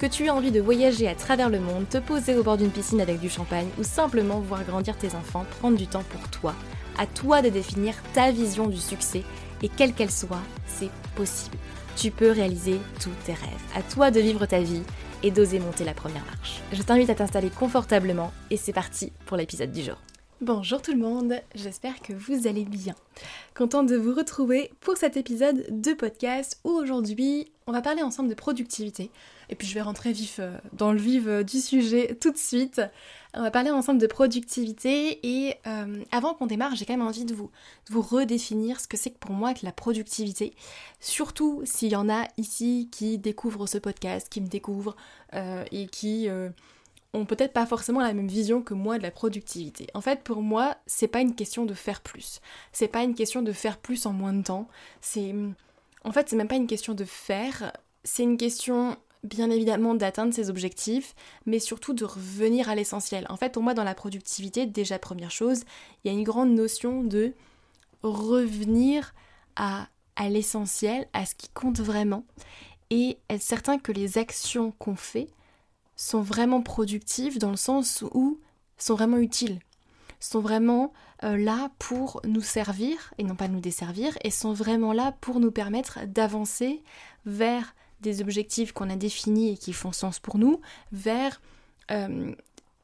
que tu aies envie de voyager à travers le monde, te poser au bord d'une piscine avec du champagne ou simplement voir grandir tes enfants, prendre du temps pour toi. À toi de définir ta vision du succès et quelle qu'elle soit, c'est possible. Tu peux réaliser tous tes rêves. À toi de vivre ta vie et d'oser monter la première marche. Je t'invite à t'installer confortablement et c'est parti pour l'épisode du jour. Bonjour tout le monde, j'espère que vous allez bien. Content de vous retrouver pour cet épisode de podcast où aujourd'hui on va parler ensemble de productivité. Et puis je vais rentrer vif euh, dans le vif euh, du sujet tout de suite. On va parler ensemble de productivité et euh, avant qu'on démarre, j'ai quand même envie de vous, vous redéfinir ce que c'est que pour moi que la productivité. Surtout s'il y en a ici qui découvrent ce podcast, qui me découvrent et qui ont peut-être pas forcément la même vision que moi de la productivité. En fait, pour moi, c'est pas une question de faire plus. C'est pas une question de faire plus en moins de temps. C'est en fait, c'est même pas une question de faire, c'est une question bien évidemment d'atteindre ses objectifs, mais surtout de revenir à l'essentiel. En fait, pour moi, dans la productivité, déjà première chose, il y a une grande notion de revenir à, à l'essentiel, à ce qui compte vraiment, et être certain que les actions qu'on fait sont vraiment productives dans le sens où sont vraiment utiles, sont vraiment euh, là pour nous servir et non pas nous desservir, et sont vraiment là pour nous permettre d'avancer vers des objectifs qu'on a définis et qui font sens pour nous, vers euh,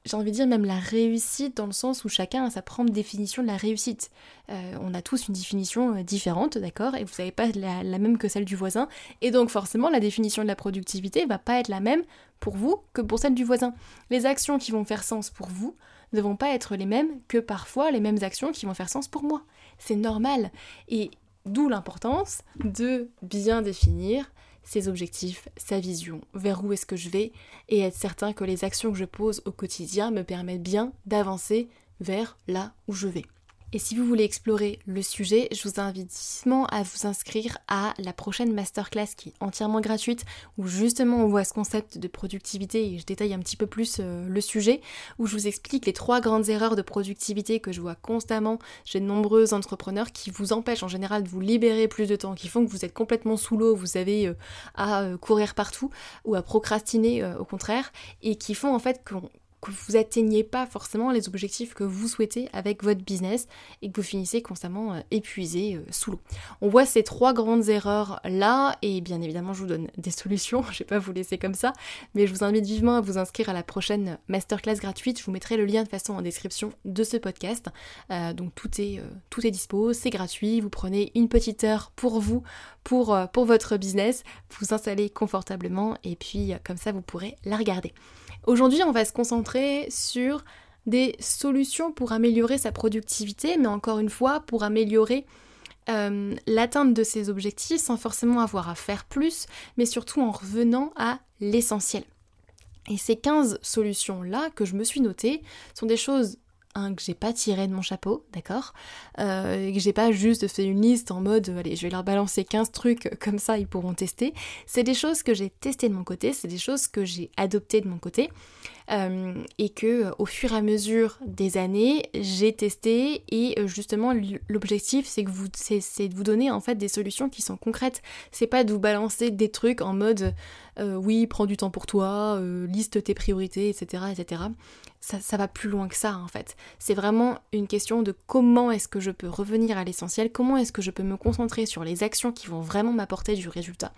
j'ai envie de dire même la réussite dans le sens où chacun a sa propre définition de la réussite. Euh, on a tous une définition euh, différente, d'accord, et vous n'avez pas la, même que celle du voisin, et donc forcément la définition de la productivité va pas être la même pour vous que pour celle du voisin. Les actions qui vont faire sens pour vous ne vont pas être les mêmes que parfois les mêmes actions qui vont faire sens pour moi. C'est normal, et d'où l'importance de bien définir ses objectifs, sa vision, vers où est-ce que je vais, et être certain que les actions que je pose au quotidien me permettent bien d'avancer vers là où je vais. Et si vous voulez explorer le sujet, je vous invite vivement à vous inscrire à la prochaine masterclass qui est entièrement gratuite, où justement on voit ce concept de productivité et je détaille un petit peu plus euh, le sujet, où je vous explique les trois grandes erreurs de productivité que je vois constamment chez de nombreux entrepreneurs qui vous empêchent en général de vous libérer plus de temps, qui font que vous êtes complètement sous l'eau, vous avez euh, à euh, courir partout ou à procrastiner au contraire, et qui font en fait qu'on que vous atteignez pas forcément les objectifs que vous souhaitez avec votre business et que vous finissez constamment euh, épuisé euh, sous l'eau. On voit ces trois grandes erreurs là et bien évidemment je vous donne des solutions, je vais pas vous laisser comme ça, mais je vous invite vivement à vous inscrire à la prochaine masterclass gratuite. Je vous mettrai le lien de façon en description de ce podcast. Euh, donc tout est, tout est dispo, c'est gratuit, vous prenez une petite heure pour vous, pour, pour votre business, vous installez confortablement et puis comme ça vous pourrez la regarder. Aujourd'hui, on va se concentrer sur des solutions pour améliorer sa productivité, mais encore une fois, pour améliorer euh, l'atteinte de ses objectifs sans forcément avoir à faire plus, mais surtout en revenant à l'essentiel. Et ces 15 solutions-là que je me suis notées sont des choses que j'ai pas tiré de mon chapeau, d'accord euh, Que j'ai pas juste fait une liste en mode allez, je vais leur balancer 15 trucs comme ça, ils pourront tester. C'est des choses que j'ai testées de mon côté, c'est des choses que j'ai adoptées de mon côté. Euh, et que au fur et à mesure des années, j'ai testé et euh, justement l'objectif c'est que vous c'est de vous donner en fait des solutions qui sont concrètes. C'est pas de vous balancer des trucs en mode euh, oui prends du temps pour toi, liste tes priorités, etc. etc. Ça, va plus loin que ça en fait. C'est vraiment une question de comment est-ce que je peux revenir à l'essentiel, comment est-ce que je peux me concentrer sur les actions qui vont vraiment m'apporter du résultat.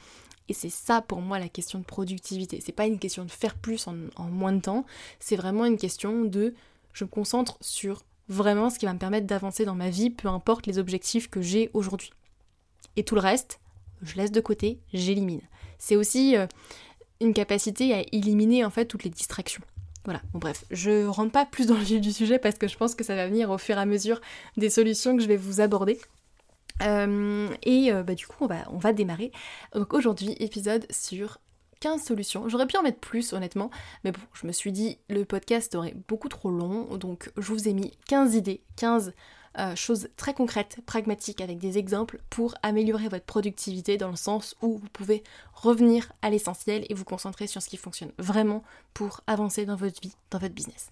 Et c'est ça pour moi la question de productivité. C'est pas une question de faire plus en, moins de temps, c'est vraiment une question de je me concentre sur vraiment ce qui va me permettre d'avancer dans ma vie, peu importe les objectifs que j'ai aujourd'hui. Et tout le reste, je laisse de côté, j'élimine. C'est aussi euh, une capacité à éliminer en fait toutes les distractions. Voilà, bon bref, je rentre pas plus dans le vif du sujet parce que je pense que ça va venir au fur et à mesure des solutions que je vais vous aborder. Euh, et euh, bah, du coup, on va, on va démarrer. Donc aujourd'hui, épisode sur 15 solutions. J'aurais pu en mettre plus honnêtement, mais bon, je me suis dit le podcast aurait beaucoup trop long, donc je vous ai mis 15 idées, 15 euh, choses très concrètes, pragmatiques, avec des exemples pour améliorer votre productivité dans le sens où vous pouvez revenir à l'essentiel et vous concentrer sur ce qui fonctionne vraiment pour avancer dans votre vie, dans votre business.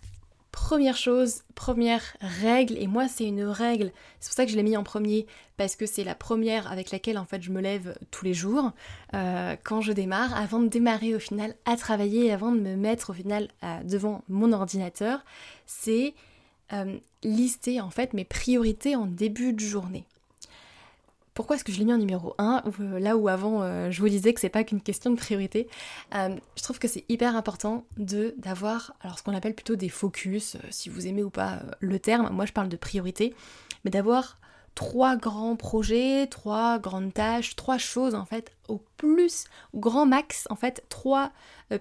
Première chose, première règle, et moi c'est une règle, c'est pour ça que je l'ai mis en premier, parce que c'est la première avec laquelle en fait je me lève tous les jours euh, quand je démarre, avant de démarrer au final à travailler, avant de me mettre au final euh, devant mon ordinateur, c'est euh, lister en fait mes priorités en début de journée. Pourquoi est-ce que je l'ai mis en numéro 1 euh, Là où avant euh, je vous disais que c'est pas qu'une question de priorité. Je trouve que c'est hyper important d'avoir alors ce qu'on appelle plutôt des focus, si vous aimez ou pas le terme, moi je parle de priorité, mais d'avoir trois grands projets, trois grandes tâches, trois choses en fait au plus, au grand max en fait, trois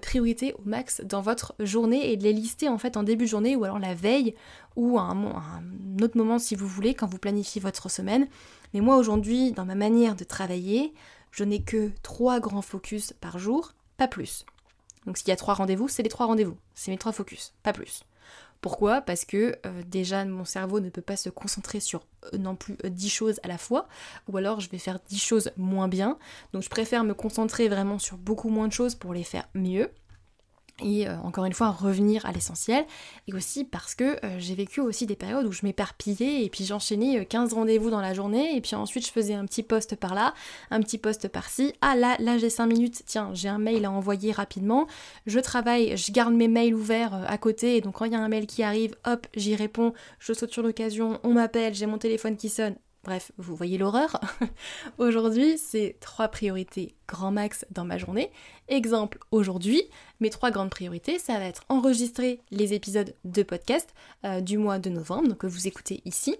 priorités au max dans votre journée et de les lister en fait en début de journée ou alors la veille ou à un autre moment si vous voulez quand vous planifiez votre semaine mais moi aujourd'hui, dans ma manière de travailler, je n'ai que trois grands focus par jour, pas plus. Donc s'il y a trois rendez-vous, c'est les trois rendez-vous. C'est mes trois focus, pas plus. Pourquoi? Parce que euh, déjà mon cerveau ne peut pas se concentrer sur euh, non plus euh, dix choses à la fois, ou alors je vais faire dix choses moins bien. Donc je préfère me concentrer vraiment sur beaucoup moins de choses pour les faire mieux et euh, encore une fois revenir à l'essentiel et aussi parce que euh, j'ai vécu aussi des périodes où je m'éparpillais et puis j'enchaînais 15 euh, rendez-vous dans la journée et puis ensuite je faisais un petit poste par là, un petit poste par-ci. Ah là, là j'ai 5 minutes, tiens, j'ai un mail à envoyer rapidement. Je travaille, je garde mes mails ouverts à côté et donc quand il y a un mail qui arrive, hop, j'y réponds, je saute sur l'occasion, on m'appelle, j'ai mon téléphone qui sonne, Bref, vous voyez l'horreur. aujourd'hui, c'est trois priorités grand max dans ma journée. Exemple, aujourd'hui, mes trois grandes priorités, ça va être enregistrer les épisodes de podcast euh, du mois de novembre, donc que vous écoutez ici.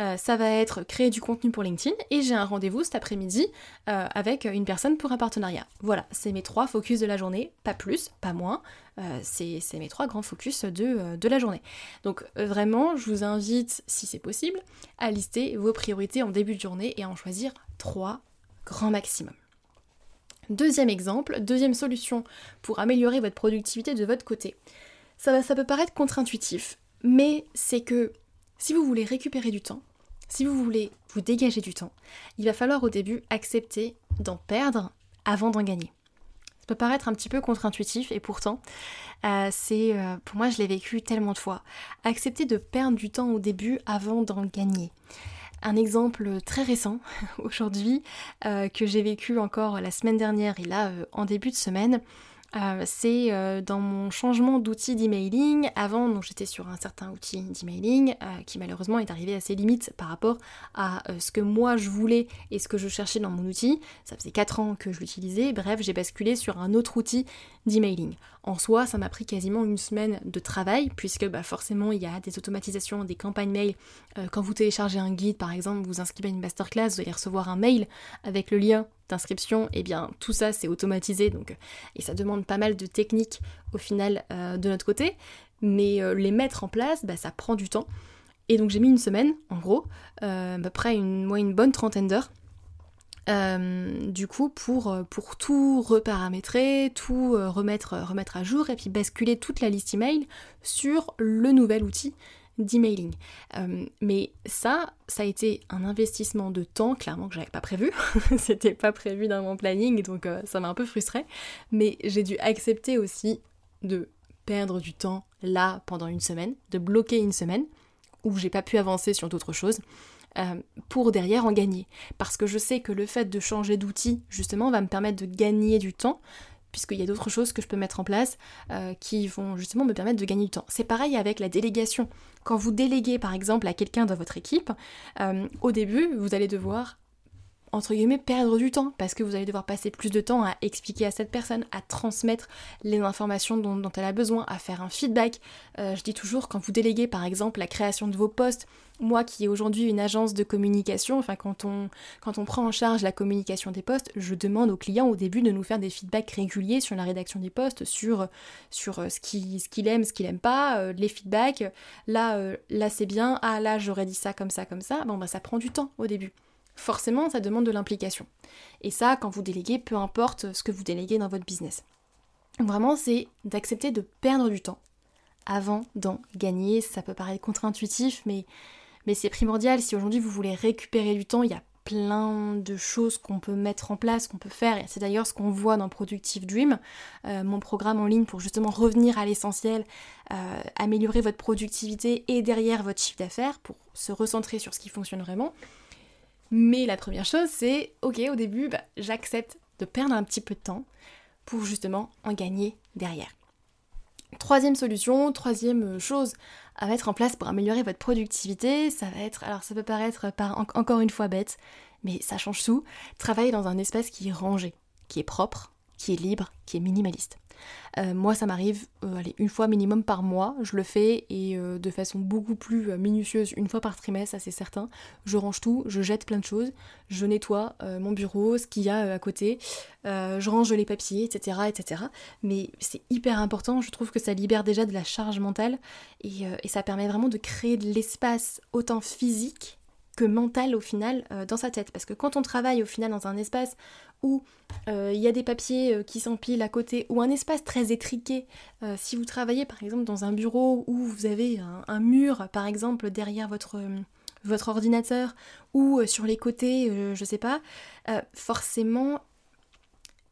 Euh, ça va être créer du contenu pour LinkedIn et j'ai un rendez-vous cet après-midi euh, avec une personne pour un partenariat. Voilà, c'est mes trois focus de la journée, pas plus, pas moins. Euh, c'est mes trois grands focus de, la journée. Donc vraiment, je vous invite, si c'est possible, à lister vos priorités en début de journée et à en choisir trois grand maximum. Deuxième exemple, deuxième solution pour améliorer votre productivité de votre côté. Ça, ça peut paraître contre-intuitif, mais c'est que si vous voulez récupérer du temps, si vous voulez vous dégager du temps, il va falloir au début accepter d'en perdre avant d'en gagner. Ça peut paraître un petit peu contre-intuitif et pourtant, euh, c'est euh, pour moi je l'ai vécu tellement de fois. Accepter de perdre du temps au début avant d'en gagner. Un exemple très récent aujourd'hui euh, que j'ai vécu encore la semaine dernière et là en début de semaine, euh, c'est euh, dans mon changement d'outil d'emailing. Avant, donc j'étais sur un certain outil d'emailing euh, qui malheureusement est arrivé à ses limites par rapport à ce que moi je voulais et ce que je cherchais dans mon outil. Ça faisait 4 ans que je l'utilisais. Bref, j'ai basculé sur un autre outil d'emailing. En soi, ça m'a pris quasiment une semaine de travail puisque bah, forcément il y a des automatisations, des campagnes mail. quand vous téléchargez un guide par exemple, vous inscrivez à une masterclass, vous allez recevoir un mail avec le lien d'inscription, et eh bien tout ça c'est automatisé donc et ça demande pas mal de techniques au final euh, de notre côté, mais euh, les mettre en place, bah, ça prend du temps. Et donc j'ai mis une semaine en gros, euh, à peu près une, moi, une bonne trentaine d'heures. du coup, pour, pour tout reparamétrer, tout remettre, remettre à jour et puis basculer toute la liste email sur le nouvel outil d'emailing. Euh, mais ça, ça a été un investissement de temps, clairement que j'avais pas prévu. C'était pas prévu dans mon planning, donc euh, ça m'a un peu frustrée. Mais j'ai dû accepter aussi de perdre du temps là pendant une semaine, de bloquer une semaine où j'ai pas pu avancer sur d'autres choses. Euh, pour derrière en gagner. Parce que je sais que le fait de changer d'outil, justement, va me permettre de gagner du temps, puisqu'il y a d'autres choses que je peux mettre en place euh, qui vont justement me permettre de gagner du temps. C'est pareil avec la délégation. Quand vous déléguez par exemple à quelqu'un dans votre équipe, euh, au début, vous allez devoir entre guillemets perdre du temps parce que vous allez devoir passer plus de temps à expliquer à cette personne, à transmettre les informations dont, elle a besoin, à faire un feedback. Euh, je dis toujours quand vous déléguez par exemple la création de vos postes, moi qui ai aujourd'hui une agence de communication, enfin quand on, quand on prend en charge la communication des postes, je demande aux clients au début de nous faire des feedbacks réguliers sur la rédaction des postes, sur, sur euh, ce qu'il ce aime, ce qu'il aime pas, euh, les feedbacks. Là, là c'est bien, ah là j'aurais dit ça comme ça, comme ça. Bon bah ça prend du temps au début forcément ça demande de l'implication. Et ça, quand vous déléguez, peu importe ce que vous déléguez dans votre business. Vraiment, c'est d'accepter de perdre du temps avant d'en gagner. Ça peut paraître contre-intuitif, mais, c'est primordial. Si aujourd'hui vous voulez récupérer du temps, il y a plein de choses qu'on peut mettre en place, qu'on peut faire. C'est d'ailleurs ce qu'on voit dans Productive Dream, euh, mon programme en ligne pour justement revenir à l'essentiel, euh, améliorer votre productivité et derrière votre chiffre d'affaires pour se recentrer sur ce qui fonctionne vraiment. Mais la première chose, c'est, ok, au début, bah, j'accepte de perdre un petit peu de temps pour justement en gagner derrière. Troisième solution, troisième chose à mettre en place pour améliorer votre productivité, ça va être, alors ça peut paraître par, encore une fois bête, mais ça change tout, travailler dans un espace qui est rangé, qui est propre, qui est libre, qui est minimaliste. Euh, moi, ça m'arrive euh, une fois minimum par mois, je le fais et euh, de façon beaucoup plus minutieuse, une fois par trimestre, ça c'est certain. Je range tout, je jette plein de choses, je nettoie mon bureau, ce qu'il y a à côté, je range les papiers, etc. etc. Mais c'est hyper important, je trouve que ça libère déjà de la charge mentale et, et ça permet vraiment de créer de l'espace autant physique mental au final dans sa tête. Parce que quand on travaille au final dans un espace où euh, il y a des papiers euh, qui s'empilent à côté, ou un espace très étriqué. Euh, si vous travaillez par exemple dans un bureau où vous avez un, mur, par exemple, derrière votre, votre ordinateur, ou sur les côtés, je sais pas, forcément,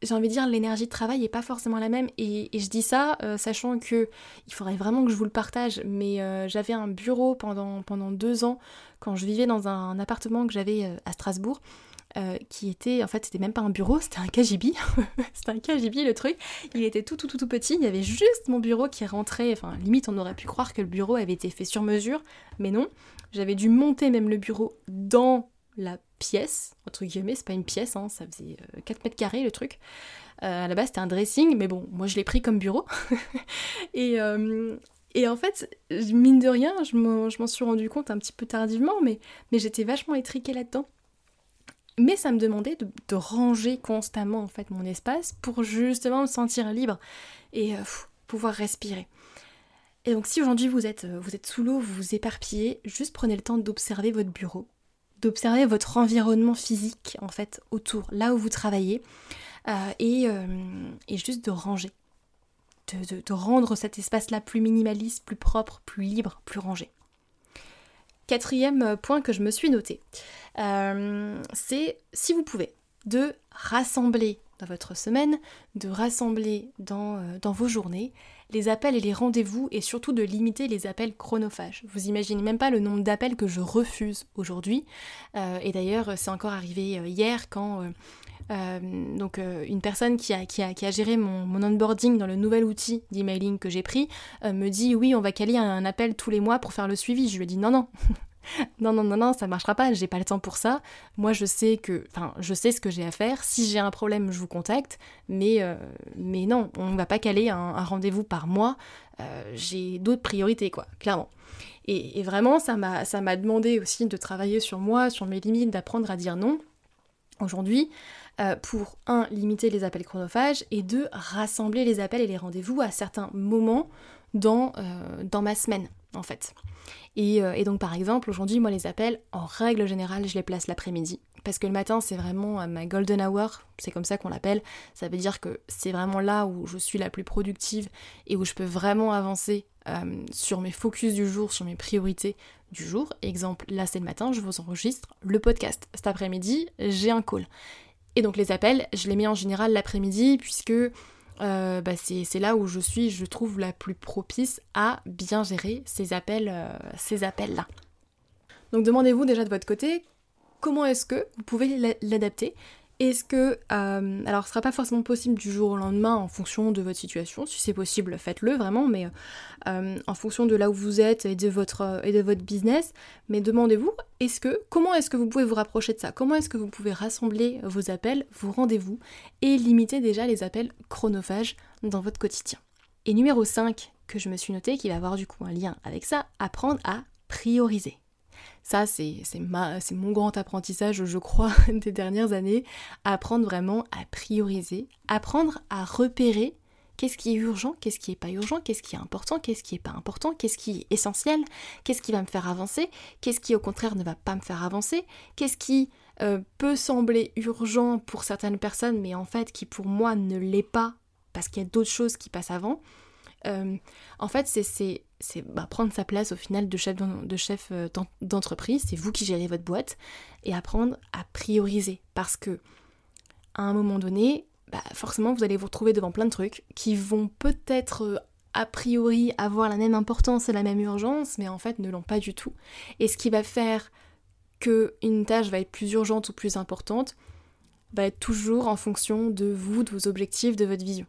j'ai envie de dire, l'énergie de travail n'est pas forcément la même. Et, je dis ça, sachant que il faudrait vraiment que je vous le partage, mais j'avais un bureau pendant, pendant deux ans quand je vivais dans un appartement que j'avais à Strasbourg. Euh, qui était, en fait, c'était même pas un bureau, c'était un KGB. c'était un KGB le truc. Il était tout, tout, tout, tout petit. Il y avait juste mon bureau qui rentrait. Enfin, limite, on aurait pu croire que le bureau avait été fait sur mesure, mais non. J'avais dû monter même le bureau dans la pièce, entre guillemets, c'est pas une pièce, hein, ça faisait 4 euh, mètres carrés le truc. Euh, à la base, c'était un dressing, mais bon, moi je l'ai pris comme bureau. et, et en fait, mine de rien, je m'en suis rendu compte un petit peu tardivement, mais, j'étais vachement étriquée là-dedans. Mais ça me demandait de, ranger constamment en fait mon espace pour justement me sentir libre et euh, pouvoir respirer. Et donc si aujourd'hui vous êtes, euh, vous êtes sous l'eau, vous vous éparpillez, juste prenez le temps d'observer votre bureau, d'observer votre environnement physique en fait autour, là où vous travaillez, euh, et, juste de ranger, de rendre cet espace-là plus minimaliste, plus propre, plus libre, plus rangé. Quatrième point que je me suis noté, euh, c'est si vous pouvez, de rassembler dans votre semaine, de rassembler dans, euh, dans, vos journées les appels et les rendez-vous et surtout de limiter les appels chronophages. Vous imaginez même pas le nombre d'appels que je refuse aujourd'hui. Euh, et d'ailleurs, c'est encore arrivé hier quand donc une personne qui a, qui a, qui a géré mon, mon, onboarding dans le nouvel outil d'emailing que j'ai pris me dit oui on va caler un, appel tous les mois pour faire le suivi. Je lui ai dit non non non, non, non, non, ça marchera pas, j'ai pas le temps pour ça. Moi, je sais que, enfin, je sais ce que j'ai à faire. Si j'ai un problème, je vous contacte. Mais, euh, mais non, on va pas caler un, rendez-vous par mois. Euh, j'ai d'autres priorités, quoi, clairement. Et, vraiment, ça m'a, ça m'a demandé aussi de travailler sur moi, sur mes limites, d'apprendre à dire non. Aujourd'hui, euh, pour un, limiter les appels chronophages et deux, rassembler les appels et les rendez-vous à certains moments dans, dans ma semaine, en fait. Euh, et, donc par exemple, aujourd'hui, moi les appels, en règle générale, je les place l'après-midi. Parce que le matin, c'est vraiment euh, ma golden hour, c'est comme ça qu'on l'appelle. Ça veut dire que c'est vraiment là où je suis la plus productive et où je peux vraiment avancer euh, sur mes focus du jour, sur mes priorités du jour. Exemple, là c'est le matin, je vous enregistre le podcast. Cet après-midi, j'ai un call. Et donc les appels, je les mets en général l'après-midi puisque euh, bah, c'est là où je suis, je trouve, la plus propice à bien gérer ces appels, euh, ces appels-là. Donc demandez-vous déjà de votre côté comment est-ce que vous pouvez l'adapter? Est-ce que, euh, alors ce sera pas forcément possible du jour au lendemain en fonction de votre situation, si c'est possible faites-le vraiment, mais euh, en fonction de là où vous êtes et de votre, et de votre business, mais demandez-vous, est-ce que, comment est-ce que vous pouvez vous rapprocher de ça? Comment est-ce que vous pouvez rassembler vos appels, vos rendez-vous et limiter déjà les appels chronophages dans votre quotidien? Et numéro 5 que je me suis noté, qui va avoir du coup un lien avec ça, apprendre à prioriser. Ça, c'est mon grand apprentissage, je crois, des dernières années. Apprendre vraiment à prioriser, apprendre à repérer qu'est-ce qui est urgent, qu'est-ce qui n'est pas urgent, qu'est-ce qui est important, qu'est-ce qui n'est pas important, qu'est-ce qui est essentiel, qu'est-ce qui va me faire avancer, qu'est-ce qui au contraire ne va pas me faire avancer, qu'est-ce qui euh, peut sembler urgent pour certaines personnes, mais en fait qui pour moi ne l'est pas parce qu'il y a d'autres choses qui passent avant. Euh, en fait, c'est bah, prendre sa place au final de chef euh, d'entreprise, c'est vous qui gérez votre boîte, et apprendre à prioriser. Parce que à un moment donné, bah, forcément, vous allez vous retrouver devant plein de trucs qui vont peut-être euh, a priori avoir la même importance et la même urgence, mais en fait ne l'ont pas du tout. Et ce qui va faire qu'une tâche va être plus urgente ou plus importante va être toujours en fonction de vous, de vos objectifs, de votre vision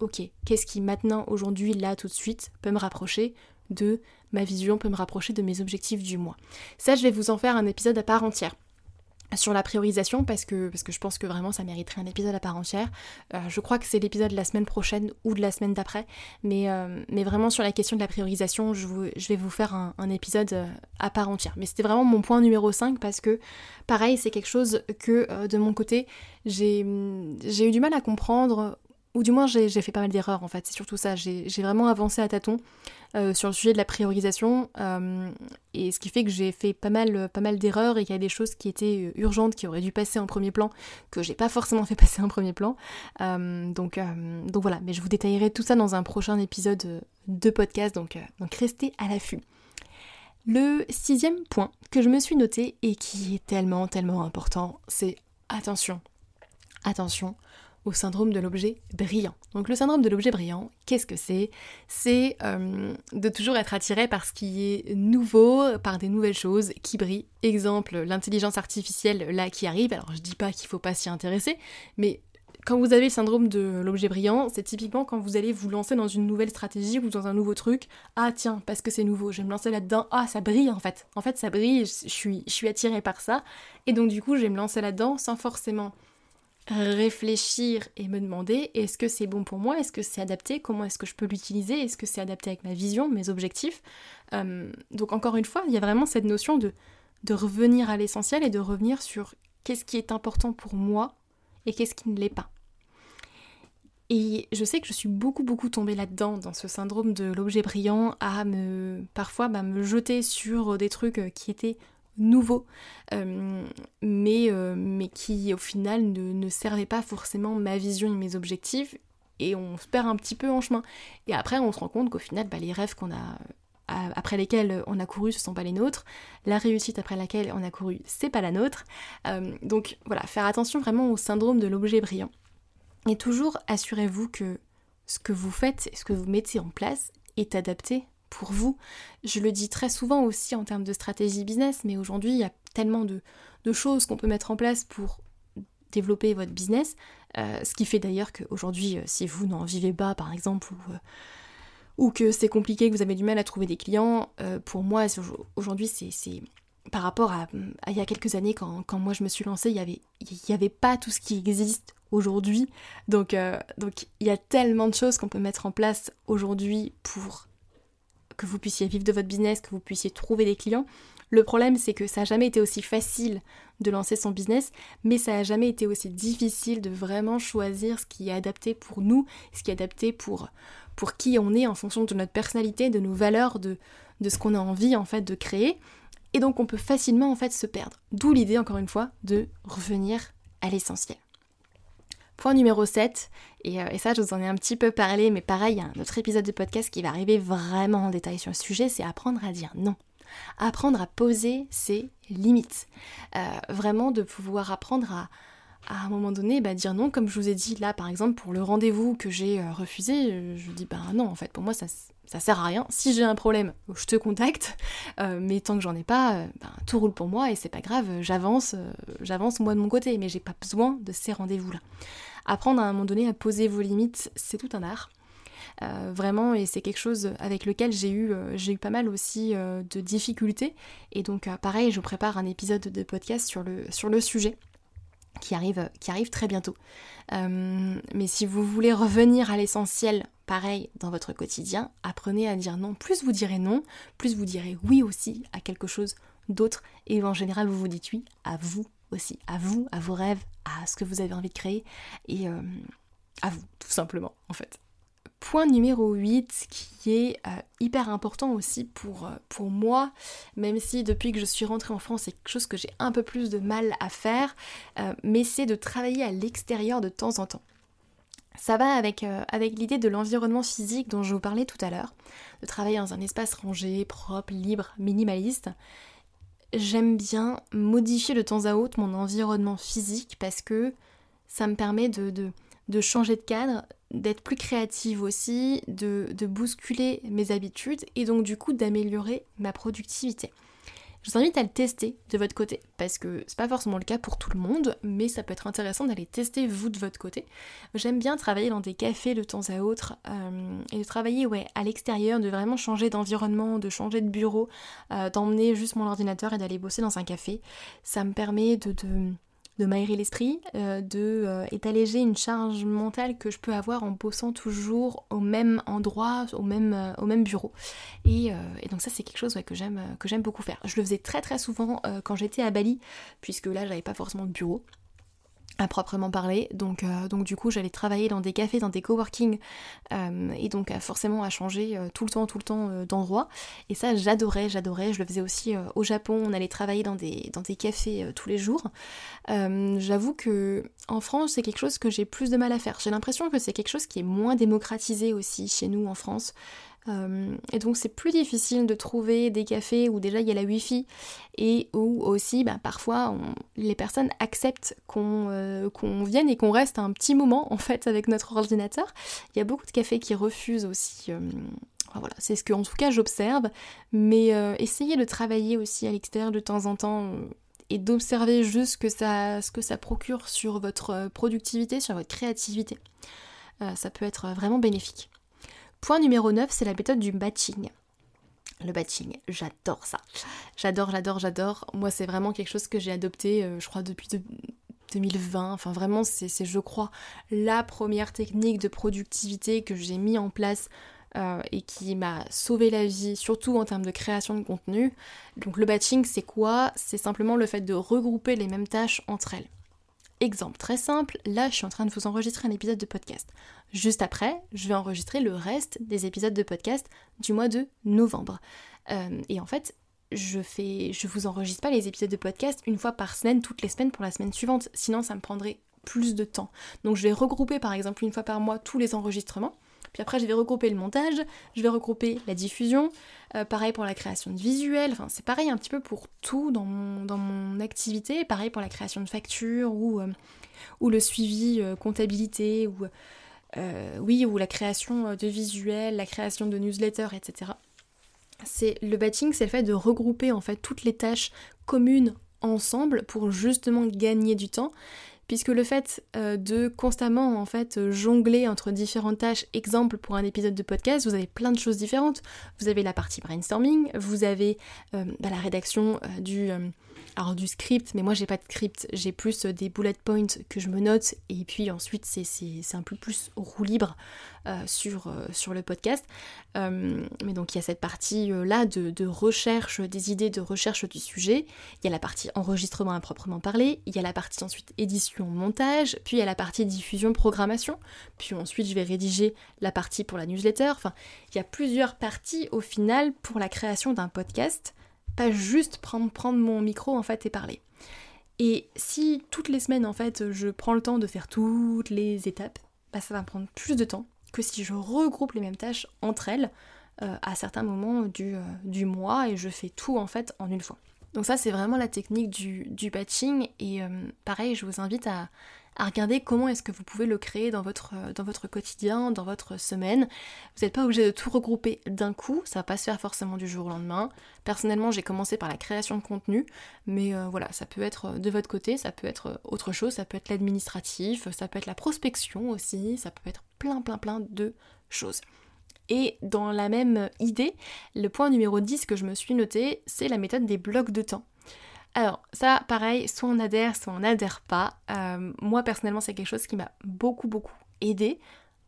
ok, qu'est-ce qui maintenant, aujourd'hui, là, tout de suite, peut me rapprocher de ma vision, peut me rapprocher de mes objectifs du mois? Ça, je vais vous en faire un épisode à part entière sur la priorisation parce que, parce que je pense que vraiment ça mériterait un épisode à part entière. Euh, je crois que c'est l'épisode de la semaine prochaine ou de la semaine d'après, mais, euh, vraiment sur la question de la priorisation, je, vais vous faire un, un, épisode euh, à part entière. Mais c'était vraiment mon point numéro 5 parce que pareil, c'est quelque chose que de mon côté, j'ai eu du mal à comprendre ou du moins j'ai fait pas mal d'erreurs en fait, c'est surtout ça, j'ai vraiment avancé à tâtons euh, sur le sujet de la priorisation, euh, et ce qui fait que j'ai fait pas mal, pas mal d'erreurs et qu'il y a des choses qui étaient euh, urgentes, qui auraient dû passer en premier plan, que j'ai pas forcément fait passer en premier plan. donc, donc voilà, mais je vous détaillerai tout ça dans un prochain épisode de podcast, donc, donc restez à l'affût. Le sixième point que je me suis noté et qui est tellement, tellement important, c'est attention, attention, au syndrome de l'objet brillant. Donc le syndrome de l'objet brillant, qu'est-ce que c'est? C'est euh, de toujours être attiré par ce qui est nouveau, par des nouvelles choses qui brillent. Exemple, l'intelligence artificielle là qui arrive. Alors je dis pas qu'il faut pas s'y intéresser, mais quand vous avez le syndrome de l'objet brillant, c'est typiquement quand vous allez vous lancer dans une nouvelle stratégie ou dans un nouveau truc. Ah tiens, parce que c'est nouveau, je vais me lancer là-dedans. Ah, ça brille en fait. En fait, ça brille, je suis, je suis attirée par ça. Et donc du coup, je vais me lancer là-dedans sans forcément réfléchir et me demander est-ce que c'est bon pour moi, est-ce que c'est adapté, comment est-ce que je peux l'utiliser, est-ce que c'est adapté avec ma vision, mes objectifs? Euh, donc encore une fois, il y a vraiment cette notion de, de revenir à l'essentiel et de revenir sur qu'est-ce qui est important pour moi et qu'est-ce qui ne l'est pas. Et je sais que je suis beaucoup beaucoup tombée là-dedans, dans ce syndrome de l'objet brillant, à me parfois bah, me jeter sur des trucs qui étaient nouveau, euh, mais, euh, mais qui au final ne, ne servait pas forcément ma vision et mes objectifs, et on se perd un petit peu en chemin. Et après, on se rend compte qu'au final, bah, les rêves qu'on a après lesquels on a couru, ce sont pas les nôtres. La réussite après laquelle on a couru, c'est pas la nôtre. Euh, donc voilà, faire attention vraiment au syndrome de l'objet brillant. Et toujours assurez-vous que ce que vous faites, ce que vous mettez en place est adapté pour vous. Je le dis très souvent aussi en termes de stratégie business, mais aujourd'hui, il y a tellement de, choses qu'on peut mettre en place pour développer votre business, euh, ce qui fait d'ailleurs qu'aujourd'hui, euh, si vous n'en vivez pas, par exemple, ou, euh, ou que c'est compliqué, que vous avez du mal à trouver des clients, pour moi, aujourd'hui, c'est par rapport à, il y a quelques années, quand, moi je me suis lancée, il n'y avait, y avait pas tout ce qui existe aujourd'hui. Donc il y a tellement de choses qu'on peut mettre en place aujourd'hui pour que vous puissiez vivre de votre business, que vous puissiez trouver des clients. Le problème, c'est que ça n'a jamais été aussi facile de lancer son business, mais ça n'a jamais été aussi difficile de vraiment choisir ce qui est adapté pour nous, ce qui est adapté pour, pour qui on est en fonction de notre personnalité, de nos valeurs, de, de ce qu'on a envie en fait de créer. Et donc on peut facilement en fait se perdre. D'où l'idée encore une fois de revenir à l'essentiel. Point numéro 7, euh, et, ça je vous en ai un petit peu parlé, mais pareil, il y a un autre épisode de podcast qui va arriver vraiment en détail sur le sujet, c'est apprendre à dire non. Apprendre à poser ses limites. Euh, vraiment de pouvoir apprendre à, à un moment donné, bah, dire non, comme je vous ai dit là par exemple pour le rendez-vous que j'ai euh, refusé, je dis bah non en fait pour moi ça, ça sert à rien. Si j'ai un problème, je te contacte, mais tant que j'en ai pas, bah, tout roule pour moi et c'est pas grave, j'avance, j'avance moi de mon côté, mais j'ai pas besoin de ces rendez-vous là. Apprendre à un moment donné à poser vos limites, c'est tout un art. Euh, vraiment, et c'est quelque chose avec lequel j'ai eu, euh, pas mal aussi euh, de difficultés. Et donc, pareil, je prépare un épisode de podcast sur le, sur le sujet. Qui arrive, qui arrive très bientôt. mais si vous voulez revenir à l'essentiel, pareil, dans votre quotidien, apprenez à dire non. Plus vous direz non, plus vous direz oui aussi à quelque chose d'autre. Et en général, vous vous dites oui à vous aussi, à vous, à vos rêves, à ce que vous avez envie de créer, et à vous, tout simplement, en fait. Point numéro 8 qui est euh, hyper important aussi pour, euh, pour moi, même si depuis que je suis rentrée en France c'est quelque chose que j'ai un peu plus de mal à faire, euh, mais c'est de travailler à l'extérieur de temps en temps. Ça va avec l'idée de l'environnement physique dont je vous parlais tout à l'heure, de travailler dans un espace rangé, propre, libre, minimaliste. J'aime bien modifier de temps à autre mon environnement physique parce que ça me permet de, de, de changer de cadre, d'être plus créative aussi, de, bousculer mes habitudes et donc du coup d'améliorer ma productivité. Je vous invite à le tester de votre côté parce que c'est pas forcément le cas pour tout le monde, mais ça peut être intéressant d'aller tester vous de votre côté. J'aime bien travailler dans des cafés de temps à autre euh, et de travailler ouais, à l'extérieur, de vraiment changer d'environnement, de changer de bureau, euh, d'emmener juste mon ordinateur et d'aller bosser dans un café. Ça me permet de de m'aérer l'esprit, euh, de euh, d'alléger une charge mentale que je peux avoir en bossant toujours au même endroit, au même, euh, au même bureau. Et, donc ça c'est quelque chose que j'aime que j'aime beaucoup faire. Je le faisais très très souvent quand j'étais à Bali, puisque là j'avais pas forcément de bureau à proprement parler. Donc, euh, donc du coup, j'allais travailler dans des cafés, dans des coworking, euh, et donc forcément à changer euh, tout le temps, tout le temps d'endroit. Et ça, j'adorais, j'adorais. Je le faisais aussi au Japon. On allait travailler dans des, dans des cafés tous les jours. J'avoue que en France, c'est quelque chose que j'ai plus de mal à faire. J'ai l'impression que c'est quelque chose qui est moins démocratisé aussi chez nous en France. Euh, et donc c'est plus difficile de trouver des cafés où déjà il y a la wifi et où aussi bah, parfois les personnes acceptent euh, qu'on vienne et qu'on reste un petit moment en fait avec notre ordinateur. Il y a beaucoup de cafés qui refusent aussi. Euh, voilà, c'est ce que en tout cas j'observe, mais essayez de travailler aussi à l'extérieur de temps en temps et d'observer juste que ça, ce que ça procure sur votre productivité, sur votre créativité. ça peut être vraiment bénéfique. Point numéro 9, c'est la méthode du batching. Le batching, j'adore ça. J'adore, j'adore, j'adore. Moi, c'est vraiment quelque chose que j'ai adopté, euh, je crois, depuis 2020. Enfin, vraiment, c'est, je crois, la première technique de productivité que j'ai mis en place euh, et qui m'a sauvé la vie, surtout en termes de création de contenu. Donc, le batching, c'est quoi? C'est simplement le fait de regrouper les mêmes tâches entre elles. Exemple très simple, là je suis en train de vous enregistrer un épisode de podcast. Juste après, je vais enregistrer le reste des épisodes de podcast du mois de novembre. Euh, et en fait, je fais, je vous enregistre pas les épisodes de podcast une fois par semaine, toutes les semaines pour la semaine suivante, sinon ça me prendrait plus de temps. Donc je vais regrouper par exemple une fois par mois tous les enregistrements puis après, je vais regrouper le montage, je vais regrouper la diffusion, euh, pareil pour la création de visuels, enfin c'est pareil un petit peu pour tout dans mon, activité, pareil pour la création de factures ou, euh, le suivi euh, comptabilité ou la création de visuels, la création de newsletters, etc. C'est le batching, c'est le fait de regrouper en fait toutes les tâches communes ensemble pour justement gagner du temps puisque le fait euh, de constamment en fait jongler entre différentes tâches, exemple pour un épisode de podcast, vous avez plein de choses différentes. Vous avez la partie brainstorming, vous avez euh, bah, la rédaction euh, du alors du script, mais moi j'ai pas de script, j'ai plus des bullet points que je me note et puis ensuite c'est un peu plus roue libre sur, sur le podcast. mais donc il y a cette partie là de, de, recherche des idées, de recherche du sujet. Il y a la partie enregistrement à proprement parler, il y a la partie ensuite édition montage, puis il y a la partie diffusion programmation, puis ensuite je vais rédiger la partie pour la newsletter. Enfin, il y a plusieurs parties au final pour la création d'un podcast, pas juste prendre, prendre mon micro en fait et parler. Et si toutes les semaines en fait je prends le temps de faire toutes les étapes, bah, ça va prendre plus de temps que si je regroupe les mêmes tâches entre elles euh, à certains moments du, euh, du mois et je fais tout en fait en une fois. Donc ça c'est vraiment la technique du, du batching et euh, pareil je vous invite à, à regarder comment est-ce que vous pouvez le créer dans votre, dans votre quotidien, dans votre semaine. Vous n'êtes pas obligé de tout regrouper d'un coup, ça va pas se faire forcément du jour au lendemain. Personnellement, j'ai commencé par la création de contenu, mais voilà, ça peut être de votre côté, ça peut être autre chose, ça peut être l'administratif, ça peut être la prospection aussi, ça peut être plein plein plein de choses. Et dans la même idée, le point numéro 10 que je me suis noté, c'est la méthode des blocs de temps. Alors ça, pareil, soit on adhère, soit on n'adhère pas. Euh, moi personnellement, c'est quelque chose qui m'a beaucoup beaucoup aidé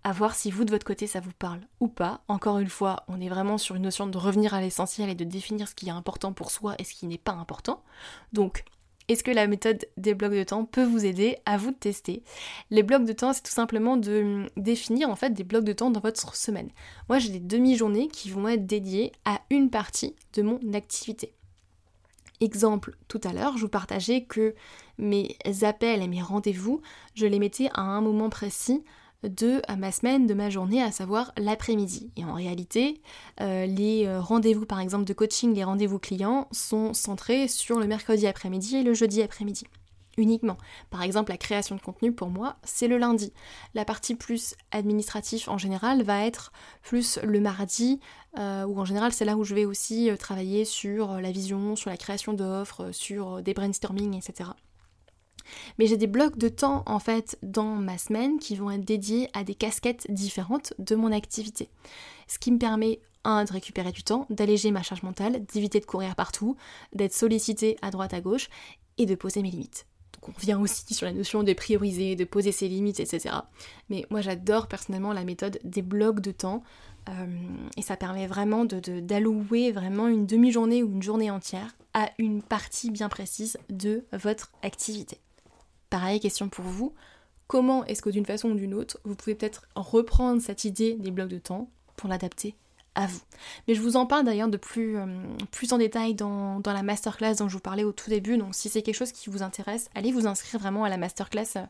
à voir si vous de votre côté ça vous parle ou pas. Encore une fois, on est vraiment sur une notion de revenir à l'essentiel et de définir ce qui est important pour soi et ce qui n'est pas important. Donc, est-ce que la méthode des blocs de temps peut vous aider à vous tester? Les blocs de temps, c'est tout simplement de hum, définir en fait des blocs de temps dans votre semaine. Moi, j'ai des demi-journées qui vont être dédiées à une partie de mon activité. Exemple, tout à l'heure, je vous partageais que mes appels et mes rendez-vous, je les mettais à un moment précis de ma semaine, de ma journée, à savoir l'après-midi. Et en réalité, euh, les euh, rendez-vous par exemple de coaching, les rendez-vous clients sont centrés sur le mercredi après-midi et le jeudi après-midi uniquement. Par exemple, la création de contenu pour moi, c'est le lundi. La partie plus administrative en général va être plus le mardi, euh, ou en général c'est là où je vais aussi euh, travailler sur la vision, sur la création d'offres, sur des brainstorming, etc. Mais j'ai des blocs de temps en fait dans ma semaine qui vont être dédiés à des casquettes différentes de mon activité. Ce qui me permet un, de récupérer du temps, d'alléger ma charge mentale, d'éviter de courir partout, d'être sollicité à droite à gauche et de poser mes limites on revient aussi sur la notion de prioriser, de poser ses limites, etc. Mais moi j'adore personnellement la méthode des blocs de temps euh, et ça permet vraiment d'allouer vraiment une demi-journée ou une journée entière à une partie bien précise de votre activité. Pareil, question pour vous, comment est-ce que d'une façon ou d'une autre, vous pouvez peut-être reprendre cette idée des blocs de temps pour l'adapter à vous? Mais je vous en parle d'ailleurs de plus, euh, en détail dans, la masterclass dont je vous parlais au tout début. Donc si c'est quelque chose qui vous intéresse, allez vous inscrire vraiment à la masterclass euh,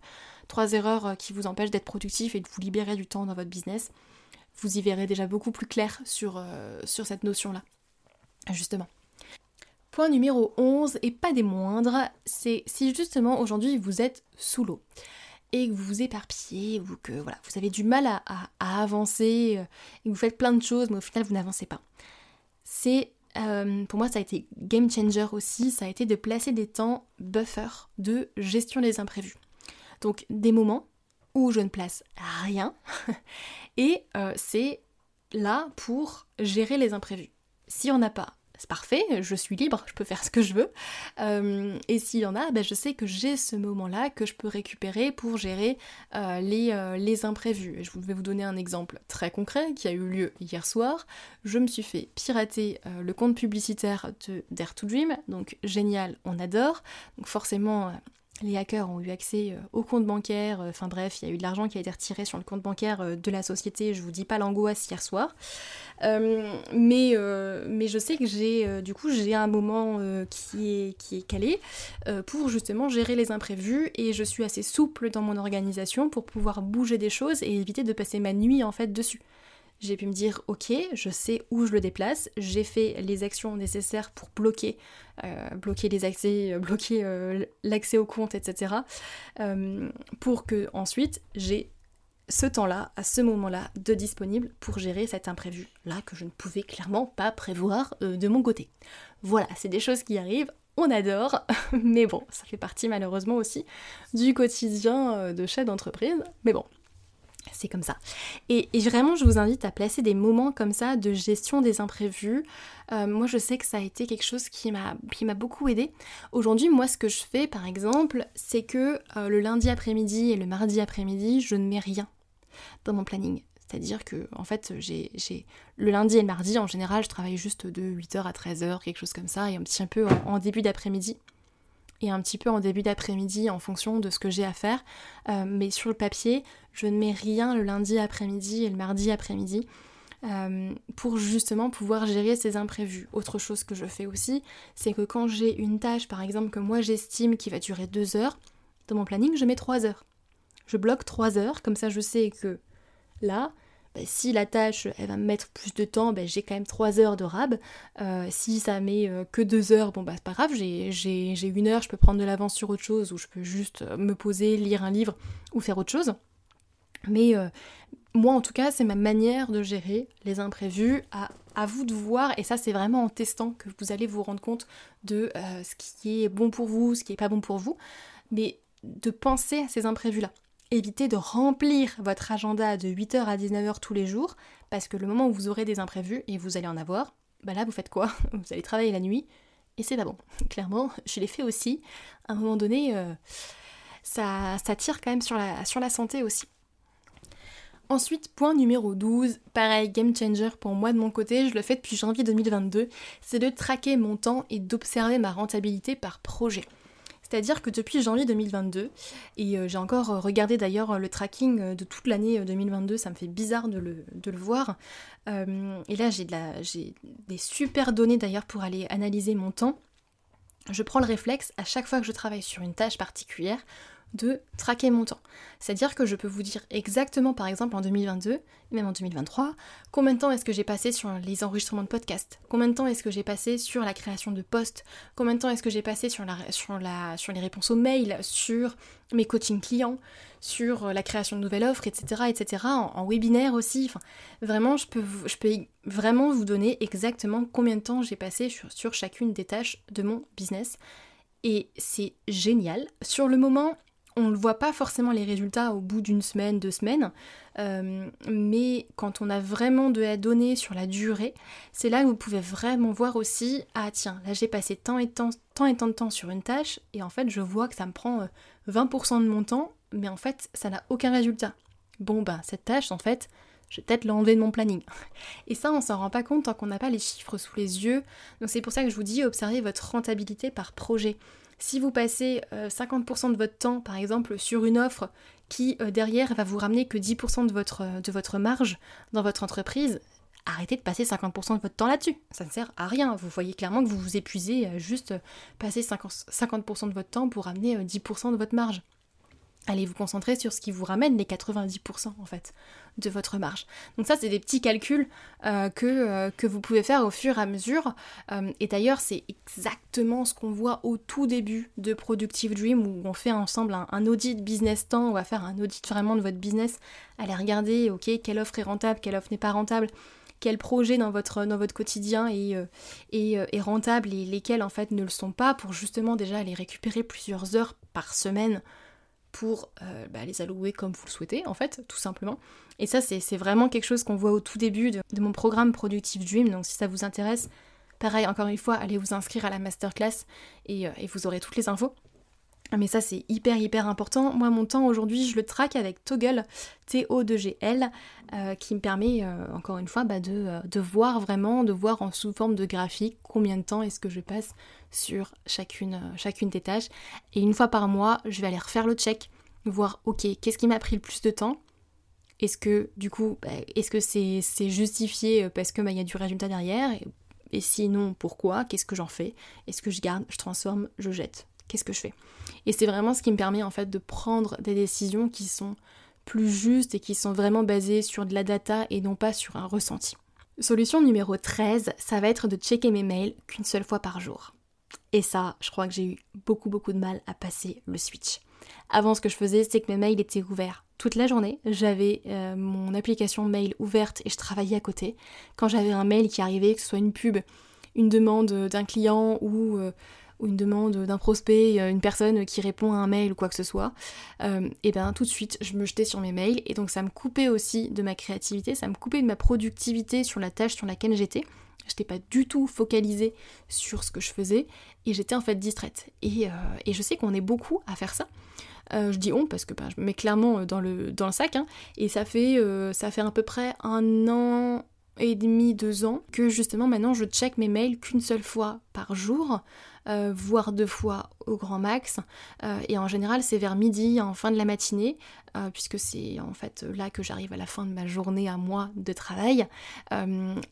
trois erreurs euh, qui vous empêchent d'être productif et de vous libérer du temps dans votre business. Vous y verrez déjà beaucoup plus clair sur, sur cette notion-là. Justement. Point numéro 11, et pas des moindres, c'est si justement aujourd'hui vous êtes sous l'eau et que vous vous éparpillez ou que voilà, vous avez du mal à, avancer euh, et que vous faites plein de choses mais au final vous n'avancez pas. C'est euh, pour moi ça a été game changer aussi, ça a été de placer des temps buffer de gestion des imprévus. Donc des moments où je ne place rien et euh, c'est là pour gérer les imprévus. Si on n'a pas c'est parfait, je suis libre, je peux faire ce que je veux. Euh, et s'il y en a, ben, je sais que j'ai ce moment-là que je peux récupérer pour gérer euh, les, euh, les, imprévus. je vais vous donner un exemple très concret qui a eu lieu hier soir. Je me suis fait pirater le compte publicitaire de Dare to Dream, donc génial, on adore. Donc forcément, les hackers ont eu accès au compte bancaire, enfin bref, il y a eu de l'argent qui a été retiré sur le compte bancaire de la société, je vous dis pas l'angoisse hier soir. Euh, mais, euh, mais je sais que j'ai euh, du coup j'ai un moment qui, est, qui est calé pour justement gérer les imprévus. Et je suis assez souple dans mon organisation pour pouvoir bouger des choses et éviter de passer ma nuit en fait dessus j'ai pu me dire ok, je sais où je le déplace, j'ai fait les actions nécessaires pour bloquer, bloquer les accès, bloquer l'accès au compte, etc. pour que ensuite j'ai ce temps-là, à ce moment-là, de disponible pour gérer cet imprévu-là que je ne pouvais clairement pas prévoir euh, de mon côté. Voilà, c'est des choses qui arrivent, on adore, mais bon, ça fait partie malheureusement aussi du quotidien euh, de chef d'entreprise, mais bon, c'est comme ça. Et, vraiment, je vous invite à placer des moments comme ça de gestion des imprévus. Euh, moi, je sais que ça a été quelque chose qui m'a beaucoup aidé. Aujourd'hui, moi, ce que je fais, par exemple, c'est que le lundi après-midi et le mardi après-midi, je ne mets rien dans mon planning. C'est-à-dire que, en fait, j'ai, le lundi et le mardi, en général, je travaille juste de 8h à 13h, quelque chose comme ça, et un petit peu en, début d'après-midi. Et un petit peu en début d'après-midi en fonction de ce que j'ai à faire. Euh, mais sur le papier, je ne mets rien le lundi après-midi et le mardi après-midi. Euh, pour justement pouvoir gérer ces imprévus. Autre chose que je fais aussi, c'est que quand j'ai une tâche, par exemple, que moi j'estime qui va durer 2 heures, dans mon planning, je mets 3 heures je bloque 3 heures, comme ça je sais que là, bah, si la tâche elle va me mettre plus de temps, bah, j'ai quand même 3 heures de rab. Euh, si ça met que 2 heures, bon bah c'est pas grave, j'ai une heure, je peux prendre de l'avance sur autre chose, ou je peux juste me poser, lire un livre ou faire autre chose. Mais moi en tout cas, c'est ma manière de gérer les imprévus. À, à vous de voir, et ça c'est vraiment en testant que vous allez vous rendre compte de ce qui est bon pour vous, ce qui est pas bon pour vous. Mais de penser à ces imprévus-là. Évitez de remplir votre agenda de 8h à 19h tous les jours, parce que le moment où vous aurez des imprévus, et vous allez en avoir, bah là vous faites quoi? Vous allez travailler la nuit, et c'est pas bon. Clairement, je l'ai fait aussi. À un moment donné, euh, ça, tire quand même sur la, sur la santé aussi. Ensuite, point numéro 12, pareil, game changer pour moi de mon côté, je le fais depuis janvier 2022, c'est de traquer mon temps et d'observer ma rentabilité par projet. C'est-à-dire que depuis janvier 2022, et euh, j'ai encore euh, regardé d'ailleurs euh, le tracking de toute l'année 2022, ça me fait bizarre de le, voir. et là j'ai de des super données d'ailleurs pour aller analyser mon temps. Je prends le réflexe à chaque fois que je travaille sur une tâche particulière de traquer mon temps. C'est-à-dire que je peux vous dire exactement, par exemple en 2022, même en 2023, combien de temps est-ce que j'ai passé sur les enregistrements de podcasts, combien de temps est-ce que j'ai passé sur la création de posts, combien de temps est-ce que j'ai passé sur, les réponses aux mails, sur mes coachings clients, sur la création de nouvelles offres, etc., etc., en, webinaire aussi. Vraiment, je peux, vraiment vous donner exactement combien de temps j'ai passé sur chacune des tâches de mon business. Et c'est génial. Sur le moment, on ne voit pas forcément les résultats au bout d'une semaine, deux semaines, euh, mais quand on a vraiment de la donnée sur la durée, c'est là que vous pouvez vraiment voir aussi, ah tiens, là j'ai passé tant et tant, et tant de temps sur une tâche, et en fait je vois que ça me prend 20% euh, de mon temps, mais en fait ça n'a aucun résultat. Bon ben cette tâche en fait, je vais peut-être l'enlever de mon planning. Et ça, on s'en rend pas compte tant qu'on n'a pas les chiffres sous les yeux. Donc c'est pour ça que je vous dis, observez votre rentabilité par projet. Si vous passez 50% euh, de votre temps, par exemple, sur une offre qui euh, derrière va vous ramener que 10% de votre, euh, de votre marge dans votre entreprise, arrêtez de passer 50% de votre temps là-dessus. Ça ne sert à rien. Vous voyez clairement que vous vous épuisez juste passer 50% de votre temps pour ramener 10% de votre marge allez vous concentrer sur ce qui vous ramène les 90% en fait de votre marge. Donc ça c'est des petits calculs euh, que, euh, que, vous pouvez faire au fur et à mesure. Euh, et d'ailleurs c'est exactement ce qu'on voit au tout début de Productive Dream où on fait ensemble un, audit business temps, on va faire un audit vraiment de votre business, aller regarder ok quelle offre est rentable, quelle offre n'est pas rentable, quel projet dans votre, dans votre quotidien est, est, rentable et lesquels en fait ne le sont pas pour justement déjà aller récupérer plusieurs heures par semaine pour euh, bah, les allouer comme vous le souhaitez, en fait, tout simplement. Et ça, c'est vraiment quelque chose qu'on voit au tout début de, mon programme Productive Dream. Donc, si ça vous intéresse, pareil, encore une fois, allez vous inscrire à la masterclass et, euh, et vous aurez toutes les infos. Mais ça c'est hyper hyper important. Moi mon temps aujourd'hui je le traque avec Toggle, T-O-G-L, euh, qui me permet encore une fois bah, de, de, voir vraiment, de voir en sous forme de graphique combien de temps est-ce que je passe sur chacune, euh, chacune des tâches. Et une fois par mois, je vais aller refaire le check, voir, ok, qu'est-ce qui m'a pris le plus de temps? Est-ce que, du coup, bah, est-ce que c'est justifié euh, parce que bah, y a du résultat derrière? Et, et sinon, pourquoi? Qu'est-ce que j'en fais? Est-ce que je garde, je transforme, je jette? Qu'est-ce que je fais? Et c'est vraiment ce qui me permet en fait de prendre des décisions qui sont plus justes et qui sont vraiment basées sur de la data et non pas sur un ressenti. Solution numéro 13, ça va être de checker mes mails qu'une seule fois par jour. Et ça, je crois que j'ai eu beaucoup beaucoup de mal à passer le switch. Avant, ce que je faisais, c'est que mes mails étaient ouverts toute la journée. J'avais euh, mon application mail ouverte et je travaillais à côté. Quand j'avais un mail qui arrivait, que ce soit une pub, une demande d'un client ou, euh, une demande d'un prospect, euh, une personne qui répond à un mail ou quoi que ce soit, et bien tout de suite, je me jetais sur mes mails et donc ça me coupait aussi de ma créativité, ça me coupait de ma productivité sur la tâche sur laquelle j'étais. J'étais pas du tout focalisée sur ce que je faisais et j'étais en fait distraite. Et, euh, je sais qu'on est beaucoup à faire ça. Euh, je dis on parce que bah, je me mets clairement euh, dans le, dans le sac. Hein. et ça fait, ça fait à peu près un an et demi, deux ans que justement maintenant je check mes mails qu'une seule fois par jour. Euh, voire deux fois au grand max. Euh, et en général, c'est vers midi, en fin de la matinée, euh, puisque c'est en fait là que j'arrive à la fin de ma journée à moi de travail.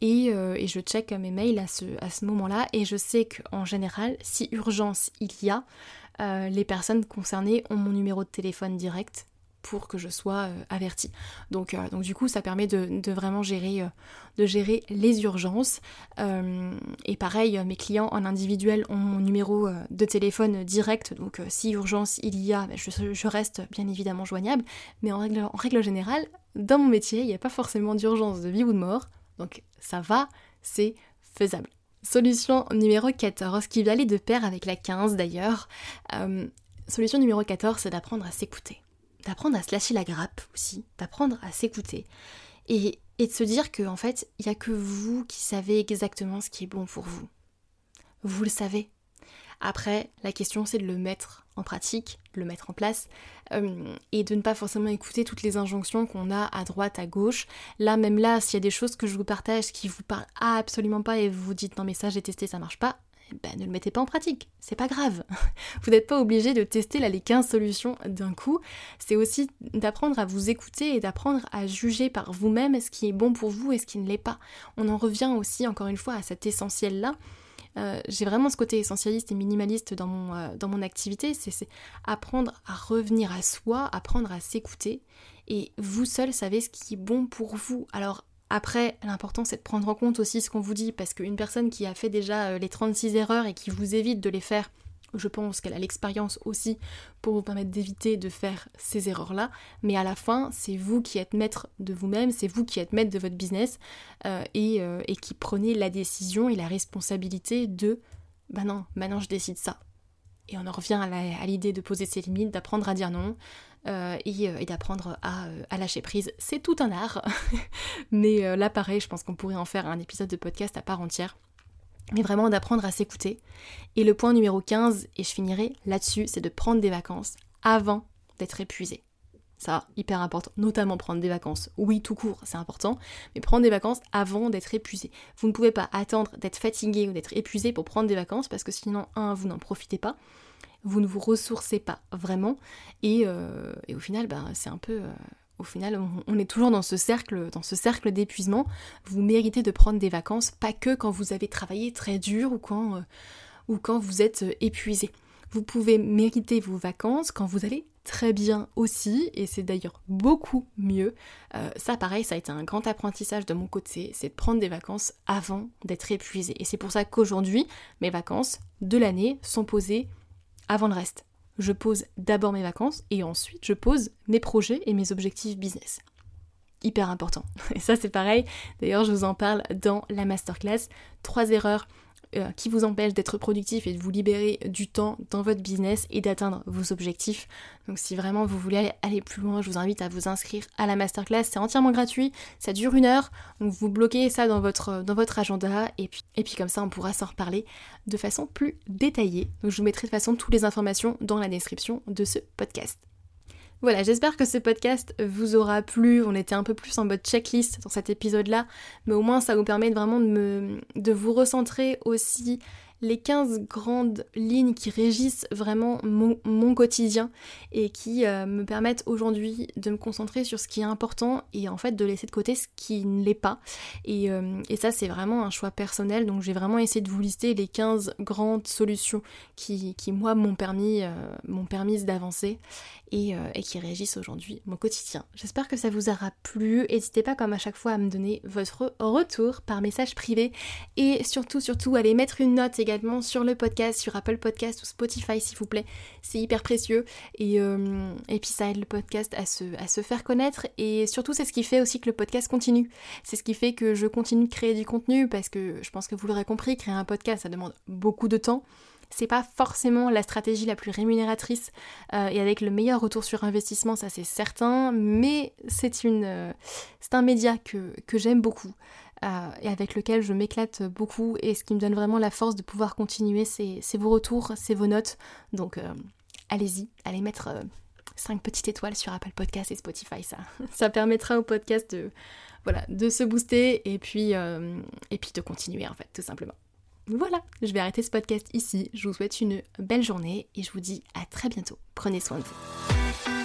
Et, je check mes mails à ce, à ce moment-là. Et je sais qu'en général, si urgence il y a, les personnes concernées ont mon numéro de téléphone direct pour que je sois euh, avertie. Donc, euh, donc du coup, ça permet de, vraiment gérer, de gérer les urgences. et pareil, mes clients en individuel ont mon numéro de téléphone direct, donc si urgence il y a, ben, je, reste bien évidemment joignable. Mais en règle, en règle générale, dans mon métier, il n'y a pas forcément d'urgence de vie ou de mort. Donc ça va, c'est faisable. Solution numéro 14, qui va aller de pair avec la 15 d'ailleurs. Euh, solution numéro 14, c'est d'apprendre à s'écouter. D'apprendre à se lâcher la grappe aussi, d'apprendre à s'écouter. Et, de se dire que en fait, il n'y a que vous qui savez exactement ce qui est bon pour vous. Vous le savez. Après, la question c'est de le mettre en pratique, de le mettre en place, euh, et de ne pas forcément écouter toutes les injonctions qu'on a à droite, à gauche. Là, même là, s'il y a des choses que je vous partage qui vous parlent absolument pas et vous vous dites non mais ça j'ai testé, ça marche pas, ben, ne le mettez pas en pratique, c'est pas grave. vous n'êtes pas obligé de tester les 15 solutions d'un coup. C'est aussi d'apprendre à vous écouter et d'apprendre à juger par vous-même ce qui est bon pour vous et ce qui ne l'est pas. On en revient aussi encore une fois à cet essentiel-là euh, j'ai vraiment ce côté essentialiste et minimaliste dans mon, euh, dans mon activité, c'est apprendre à revenir à soi, apprendre à s'écouter, et vous seul savez ce qui est bon pour vous. Alors après, l'important c'est de prendre en compte aussi ce qu'on vous dit, parce qu'une personne qui a fait déjà euh, les 36 erreurs et qui vous évite de les faire je pense qu'elle a l'expérience aussi pour vous permettre d'éviter de faire ces erreurs-là. Mais à la fin, c'est vous qui êtes maître de vous-même, c'est vous qui êtes maître de votre business euh, euh, et, qui prenez la décision et la responsabilité de bah non, maintenant je décide ça. Et on en revient à l'idée de poser ses limites, d'apprendre à dire non euh, et, d'apprendre à, à, lâcher prise. C'est tout un art. Mais là, pareil, je pense qu'on pourrait en faire un épisode de podcast à part entière mais vraiment d'apprendre à s'écouter. Et le point numéro 15, et je finirai là-dessus, c'est de prendre des vacances avant d'être épuisé. Ça, hyper important, notamment prendre des vacances. Oui, tout court, c'est important, mais prendre des vacances avant d'être épuisé. Vous ne pouvez pas attendre d'être fatigué ou d'être épuisé pour prendre des vacances, parce que sinon, un, vous n'en profitez pas, vous ne vous ressourcez pas vraiment, et, euh, au final, ben, c'est un peu... Euh, au final, on est toujours dans ce cercle, dans ce cercle d'épuisement. Vous méritez de prendre des vacances, pas que quand vous avez travaillé très dur ou quand, euh, ou quand vous êtes épuisé. Vous pouvez mériter vos vacances quand vous allez très bien aussi, et c'est d'ailleurs beaucoup mieux. Ça, pareil, ça a été un grand apprentissage de mon côté, c'est de prendre des vacances avant d'être épuisé. Et c'est pour ça qu'aujourd'hui, mes vacances de l'année sont posées avant le reste je pose d'abord mes vacances et ensuite je pose mes projets et mes objectifs business. Hyper important. Et ça c'est pareil, d'ailleurs je vous en parle dans la masterclass. Trois erreurs euh, qui vous empêche d'être productif et de vous libérer du temps dans votre business et d'atteindre vos objectifs. Donc si vraiment vous voulez aller plus loin, je vous invite à vous inscrire à la masterclass. C'est entièrement gratuit, ça dure une heure. Donc vous bloquez ça dans votre, dans votre agenda et puis, et puis comme ça on pourra s'en reparler de façon plus détaillée. Donc je vous mettrai de façon toutes les informations dans la description de ce podcast. Voilà, j'espère que ce podcast vous aura plu. On était un peu plus en mode checklist dans cet épisode-là, mais au moins ça vous permet vraiment de, me, de vous recentrer aussi les 15 grandes lignes qui régissent vraiment mon, quotidien et qui euh, me permettent aujourd'hui de me concentrer sur ce qui est important et en fait de laisser de côté ce qui ne l'est pas. Et, euh, ça c'est vraiment un choix personnel, donc j'ai vraiment essayé de vous lister les 15 grandes solutions qui, moi m'ont permis, euh, m'ont permis d'avancer et, et, qui régissent aujourd'hui mon quotidien. J'espère que ça vous aura plu. N'hésitez pas comme à chaque fois à me donner votre retour par message privé et surtout surtout allez mettre une note également sur le podcast, sur Apple Podcast ou Spotify s'il vous plaît. C'est hyper précieux et, euh, et puis ça aide le podcast à se, à se faire connaître et surtout c'est ce qui fait aussi que le podcast continue. C'est ce qui fait que je continue de créer du contenu parce que je pense que vous l'aurez compris, créer un podcast ça demande beaucoup de temps c'est pas forcément la stratégie la plus rémunératrice euh, et avec le meilleur retour sur investissement, ça c'est certain, mais c'est euh, un média que, que j'aime beaucoup. Euh, et avec lequel je m'éclate beaucoup et ce qui me donne vraiment la force de pouvoir continuer, c'est vos retours, c'est vos notes. Donc euh, allez-y, allez mettre 5 euh, petites étoiles sur Apple Podcast et Spotify, ça, ça permettra au podcast de, voilà, de se booster et puis, et puis de continuer en fait, tout simplement. Voilà, je vais arrêter ce podcast ici. Je vous souhaite une belle journée et je vous dis à très bientôt. Prenez soin de vous.